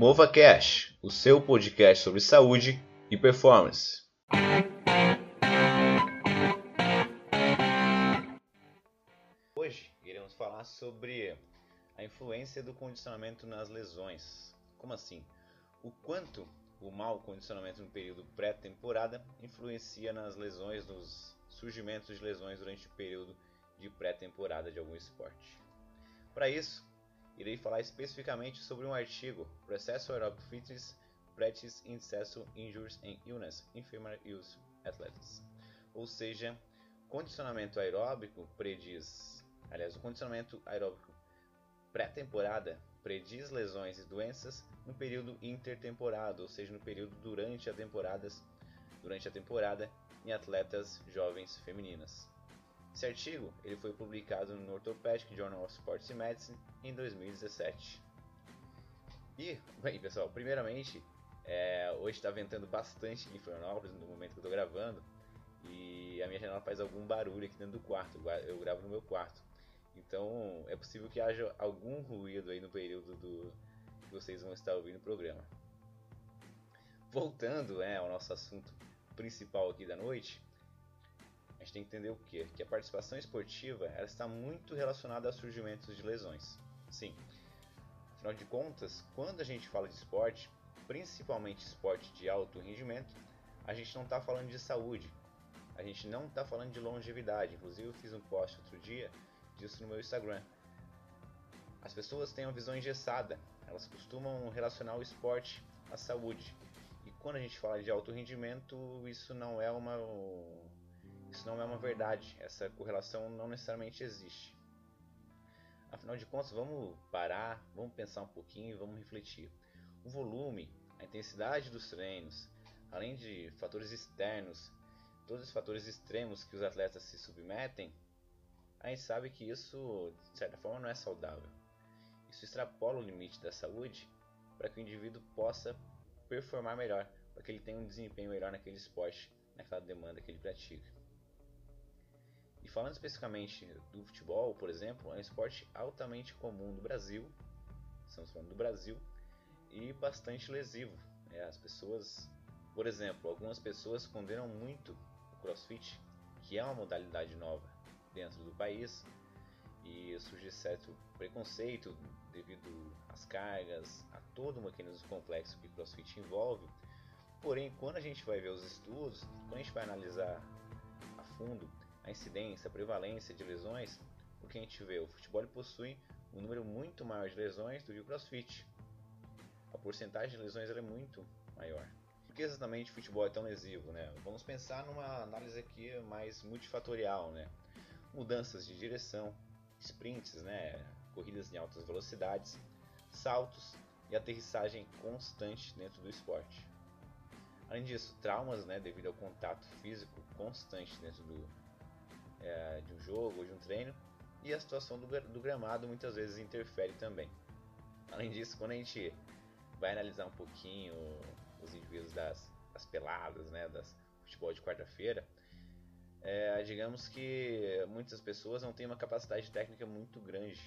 Mova Cash, o seu podcast sobre saúde e performance. Hoje iremos falar sobre a influência do condicionamento nas lesões. Como assim? O quanto o mau condicionamento no período pré-temporada influencia nas lesões, nos surgimentos de lesões durante o período de pré-temporada de algum esporte. Para isso, irei falar especificamente sobre um artigo Processo Aerobic Fitness Practice in Cessel Injuries and Illness Infirmary Use Athletes. Ou seja, condicionamento aeróbico prediz, aliás, o condicionamento aeróbico pré-temporada prediz lesões e doenças no período intertemporada, ou seja, no período durante a temporada, durante a temporada em atletas jovens femininas. Esse artigo ele foi publicado no Orthopedic Journal of Sports Medicine em 2017. E, bem pessoal, primeiramente, é, hoje está ventando bastante em Florianópolis no momento que eu estou gravando e a minha janela faz algum barulho aqui dentro do quarto, eu gravo no meu quarto. Então é possível que haja algum ruído aí no período do que vocês vão estar ouvindo o programa. Voltando é, ao nosso assunto principal aqui da noite, gente tem que entender o quê? Que a participação esportiva ela está muito relacionada a surgimentos de lesões. Sim. Afinal de contas, quando a gente fala de esporte, principalmente esporte de alto rendimento, a gente não está falando de saúde, a gente não está falando de longevidade. Inclusive, eu fiz um post outro dia disso no meu Instagram. As pessoas têm uma visão engessada, elas costumam relacionar o esporte à saúde. E quando a gente fala de alto rendimento, isso não é uma isso não é uma verdade, essa correlação não necessariamente existe. Afinal de contas, vamos parar, vamos pensar um pouquinho e vamos refletir. O volume, a intensidade dos treinos, além de fatores externos, todos os fatores extremos que os atletas se submetem, a gente sabe que isso, de certa forma, não é saudável. Isso extrapola o limite da saúde para que o indivíduo possa performar melhor, para que ele tenha um desempenho melhor naquele esporte, naquela demanda que ele pratica. E falando especificamente do futebol, por exemplo, é um esporte altamente comum no Brasil, estamos falando do Brasil, e bastante lesivo. É, as pessoas, por exemplo, algumas pessoas condenam muito o CrossFit, que é uma modalidade nova dentro do país, e surge certo preconceito devido às cargas, a todo o mecanismo complexo que o CrossFit envolve. Porém, quando a gente vai ver os estudos, quando a gente vai analisar a fundo a incidência, a prevalência de lesões, o que a gente vê? O futebol possui um número muito maior de lesões do que o crossfit. A porcentagem de lesões é muito maior. Por que exatamente o futebol é tão lesivo? Né? Vamos pensar numa análise aqui mais multifatorial. Né? Mudanças de direção, sprints, né? corridas em altas velocidades, saltos e aterrissagem constante dentro do esporte. Além disso, traumas né, devido ao contato físico constante dentro do, é, de um jogo ou de um treino, e a situação do, do gramado muitas vezes interfere também. Além disso, quando a gente vai analisar um pouquinho os indivíduos das, das peladas, né, das futebol de quarta-feira, é, digamos que muitas pessoas não têm uma capacidade técnica muito grande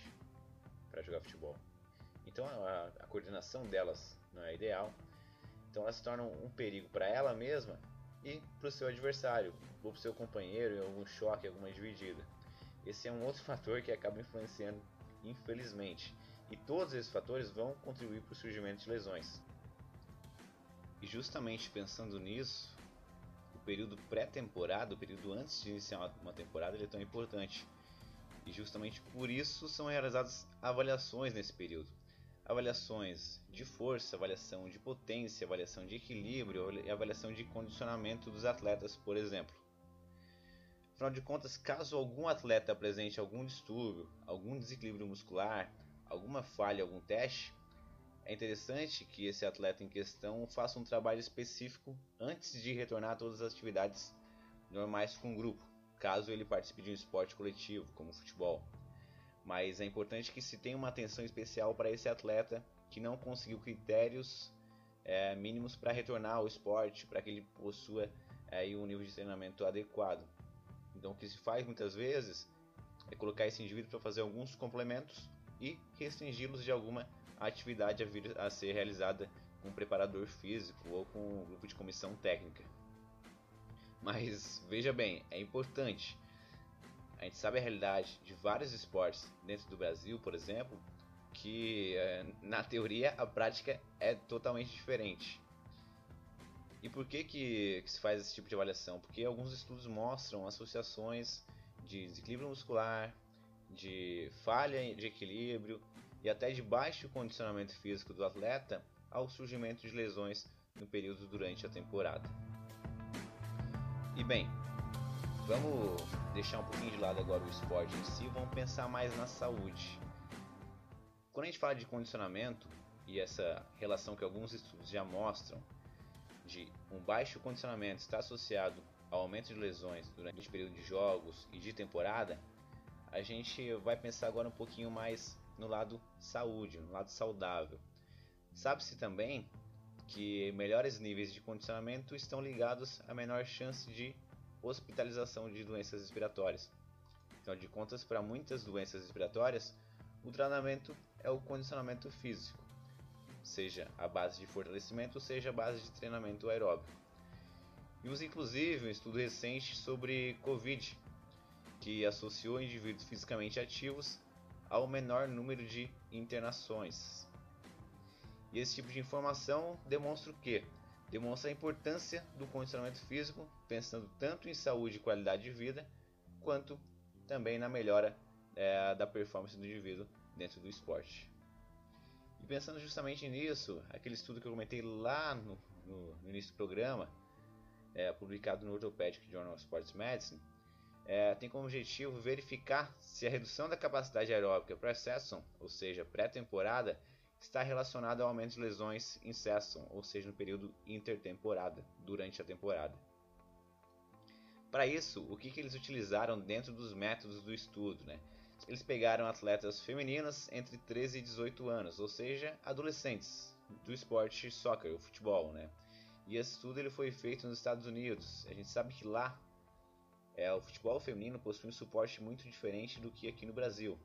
para jogar futebol. Então a, a, coordenação delas não é ideal. Então elas se tornam um perigo para ela mesma e para o seu adversário, ou para o seu companheiro em algum choque, alguma dividida. Esse é um outro fator que acaba influenciando, infelizmente. E todos esses fatores vão contribuir para o surgimento de lesões. E justamente pensando nisso, o período pré-temporada, o período antes de iniciar uma temporada, ele é tão importante. E justamente por isso são realizadas avaliações nesse período avaliações de força, avaliação de potência, avaliação de equilíbrio e avaliação de condicionamento dos atletas, por exemplo. Afinal de contas, caso algum atleta apresente algum distúrbio, algum desequilíbrio muscular, alguma falha, algum teste, é interessante que esse atleta em questão faça um trabalho específico antes de retornar a todas as atividades normais com o grupo, caso ele participe de um esporte coletivo, como futebol mas é importante que se tenha uma atenção especial para esse atleta que não conseguiu critérios é, mínimos para retornar ao esporte, para que ele possua é, um nível de treinamento adequado. Então, o que se faz muitas vezes é colocar esse indivíduo para fazer alguns complementos e restringi-los de alguma atividade a, vir a ser realizada com um preparador físico ou com um grupo de comissão técnica. Mas veja bem, é importante. A gente sabe a realidade de vários esportes dentro do Brasil, por exemplo, que é, na teoria a prática é totalmente diferente. E por que, que, que, se faz esse tipo de avaliação? Porque alguns estudos mostram associações de desequilíbrio muscular, de falha de equilíbrio e até de baixo condicionamento físico do atleta ao surgimento de lesões no período durante a temporada. E bem, vamos deixar um pouquinho de lado agora o esporte em si, vamos pensar mais na saúde. Quando a gente fala de condicionamento e essa relação que alguns estudos já mostram de um baixo condicionamento está associado ao aumento de lesões durante o período de jogos e de temporada, a gente vai pensar agora um pouquinho mais no lado saúde, no lado saudável. Sabe-se também que melhores níveis de condicionamento estão ligados a menor chance de hospitalização de doenças respiratórias. Então, de contas, para muitas doenças respiratórias, o tratamento é o condicionamento físico, seja a base de fortalecimento, seja a base de treinamento aeróbico. Vimos inclusive um estudo recente sobre Covid, que associou indivíduos fisicamente ativos ao menor número de internações. E esse tipo de informação demonstra o que? Demonstra a importância do condicionamento físico, pensando tanto em saúde e qualidade de vida, quanto também na melhora é, da performance do indivíduo dentro do esporte. E pensando justamente nisso, aquele estudo que eu comentei lá no, no, no início do programa, é, publicado no Orthopedic Journal of Sports Medicine, é, tem como objetivo verificar se a redução da capacidade aeróbica pré-session, ou seja, pré-temporada, está relacionada ao aumento de lesões em session, ou seja, no período intertemporada, durante a temporada. Para isso, o que, que eles utilizaram dentro dos métodos do estudo? Né? Eles pegaram atletas femininas entre 13 e 18 anos, ou seja, adolescentes do esporte soccer, o futebol, né? E esse estudo ele foi feito nos Estados Unidos. A gente sabe que lá é, o futebol feminino possui um suporte muito diferente do que aqui no Brasil.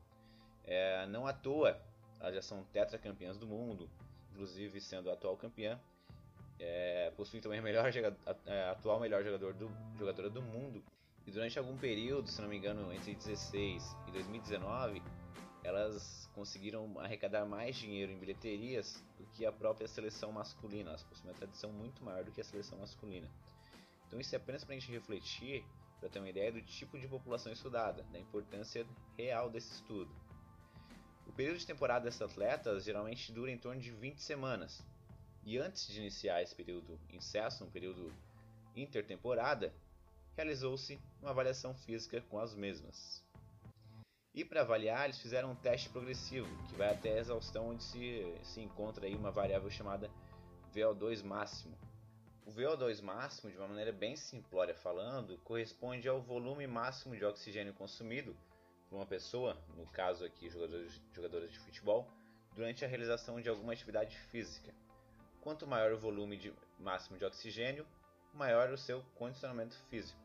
É, não à toa, elas já são tetracampeãs do mundo, inclusive sendo a atual campeã. É, possui também o melhor a, atual melhor jogador do, jogadora do mundo e durante algum período, se não me engano, entre 2016 e 2019, elas conseguiram arrecadar mais dinheiro em bilheterias do que a própria seleção masculina. Elas possuem uma tradição muito maior do que a seleção masculina. Então isso é apenas para a gente refletir, para ter uma ideia do tipo de população estudada, da importância real desse estudo. O período de temporada dessas atletas geralmente dura em torno de 20 semanas. E antes de iniciar esse período incesso, um período intertemporada, realizou-se uma avaliação física com as mesmas. E para avaliar, eles fizeram um teste progressivo, que vai até a exaustão onde se, se encontra aí uma variável chamada VO2 máximo. O VO2 máximo, de uma maneira bem simplória falando, corresponde ao volume máximo de oxigênio consumido uma pessoa, no caso aqui jogadores, jogadores de futebol, durante a realização de alguma atividade física. Quanto maior o volume de, máximo de oxigênio, maior o seu condicionamento físico.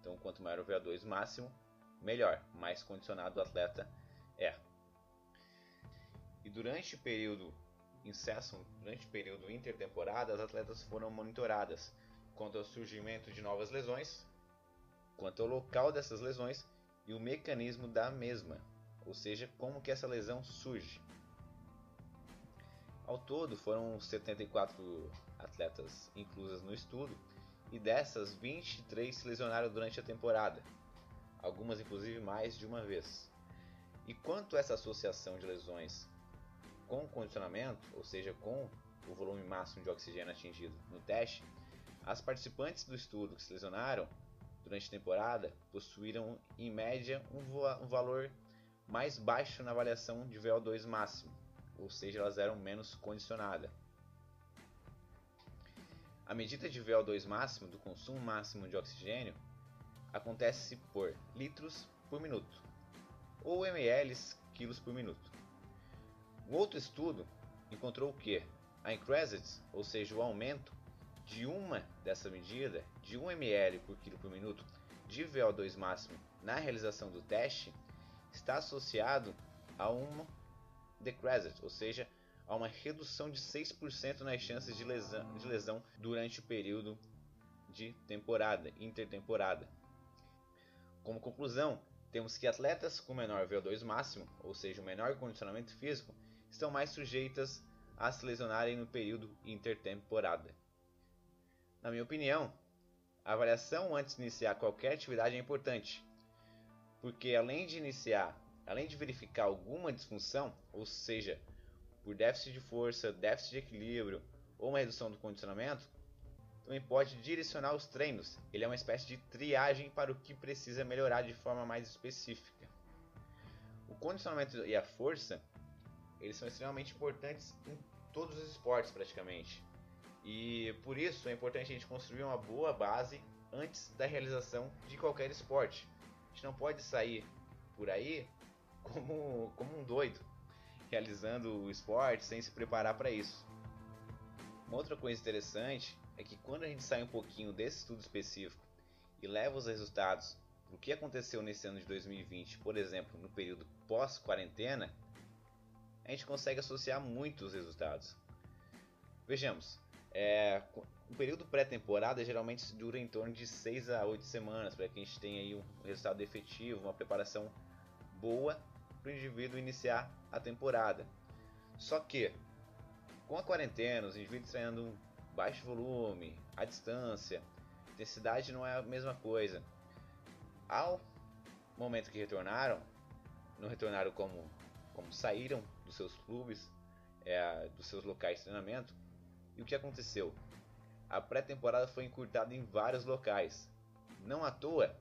Então, quanto maior o VO2 máximo, melhor, mais condicionado o atleta é. E durante o período incesso, durante o período intertemporada, as atletas foram monitoradas quanto ao surgimento de novas lesões, quanto ao local dessas lesões e o mecanismo da mesma, ou seja, como que essa lesão surge. Ao todo, foram 74 atletas inclusas no estudo e dessas 23 se lesionaram durante a temporada, algumas inclusive mais de uma vez. E quanto a essa associação de lesões com condicionamento, ou seja, com o volume máximo de oxigênio atingido no teste, as participantes do estudo que se lesionaram durante a temporada possuíram em média um, um valor mais baixo na avaliação de VO2 máximo, ou seja, elas eram menos condicionadas. A medida de VO2 máximo do consumo máximo de oxigênio acontece por litros por minuto ou ml quilos por minuto. Um outro estudo encontrou que a increased, ou seja, o aumento de uma dessa medida, de 1 ml por quilo por minuto de VO2 máximo na realização do teste, está associado a um decreased, ou seja, há uma redução de 6% nas chances de lesão, de lesão durante o período de temporada, intertemporada. Como conclusão, temos que atletas com menor VO2 máximo, ou seja, menor condicionamento físico, estão mais sujeitas a se lesionarem no período intertemporada. Na minha opinião, a avaliação antes de iniciar qualquer atividade é importante, porque além de iniciar, além de verificar alguma disfunção, ou seja, por déficit de força, déficit de equilíbrio ou uma redução do condicionamento, também pode direcionar os treinos. Ele é uma espécie de triagem para o que precisa melhorar de forma mais específica. O condicionamento e a força, eles são extremamente importantes em todos os esportes praticamente. E por isso é importante a gente construir uma boa base antes da realização de qualquer esporte. A gente não pode sair por aí como, como um doido, realizando o esporte sem se preparar para isso. Uma outra coisa interessante é que quando a gente sai um pouquinho desse estudo específico e leva os resultados do que aconteceu nesse ano de 2020, por exemplo, no período pós-quarentena, a gente consegue associar muito os resultados. Vejamos, é, o período pré-temporada geralmente dura em torno de 6 a 8 semanas para que a gente tenha aí um resultado efetivo, uma preparação boa para o indivíduo iniciar a temporada. Só que, com a quarentena, os indivíduos treinando baixo volume, a distância, intensidade não é a mesma coisa. Ao momento que retornaram, não retornaram como, como saíram dos seus clubes, é, dos seus locais de treinamento. E o que aconteceu? A pré-temporada foi encurtada em vários locais. Não à toa,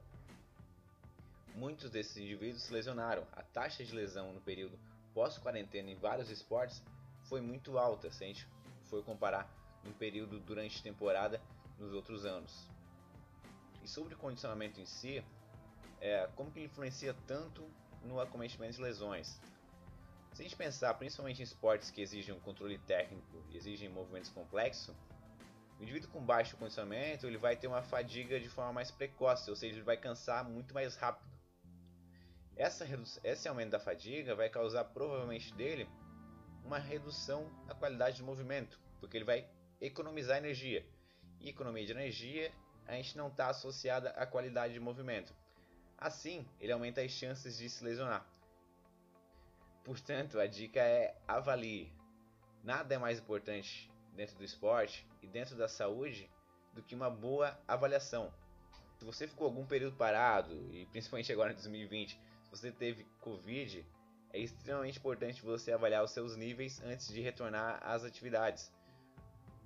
muitos desses indivíduos se lesionaram. A taxa de lesão no período pós-quarentena em vários esportes foi muito alta, se a gente for comparar um período durante a temporada nos outros anos. E sobre o condicionamento em si, é, como que ele influencia tanto no acometimento de lesões? Se a gente pensar principalmente em esportes que exigem um controle técnico e exigem movimentos complexos, o indivíduo com baixo condicionamento ele vai ter uma fadiga de forma mais precoce, ou seja, ele vai cansar muito mais rápido. Essa esse aumento da fadiga vai causar provavelmente dele uma redução da qualidade de movimento, porque ele vai economizar energia. E economia de energia a gente não está associada à qualidade de movimento. Assim, ele aumenta as chances de se lesionar. Portanto, a dica é avalie. Nada é mais importante dentro do esporte e dentro da saúde do que uma boa avaliação. Se você ficou algum período parado, e principalmente agora em 2020, se você teve Covid, é extremamente importante você avaliar os seus níveis antes de retornar às atividades.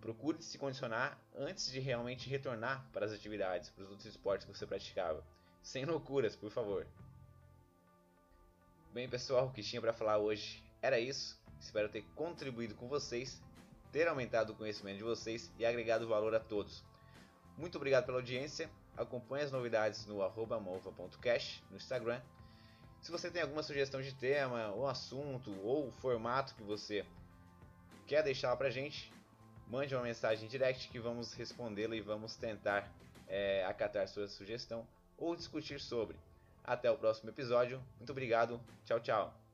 Procure se condicionar antes de realmente retornar para as atividades, para os outros esportes que você praticava. Sem loucuras, por favor. Bem, pessoal, o que tinha para falar hoje era isso. Espero ter contribuído com vocês, ter aumentado o conhecimento de vocês e agregado valor a todos. Muito obrigado pela audiência. Acompanhe as novidades no mova.cash no Instagram. Se você tem alguma sugestão de tema, ou assunto, ou formato que você quer deixar para gente, mande uma mensagem direct que vamos respondê-la e vamos tentar é, acatar sua sugestão ou discutir sobre. Até o próximo episódio. Muito obrigado. Tchau, tchau.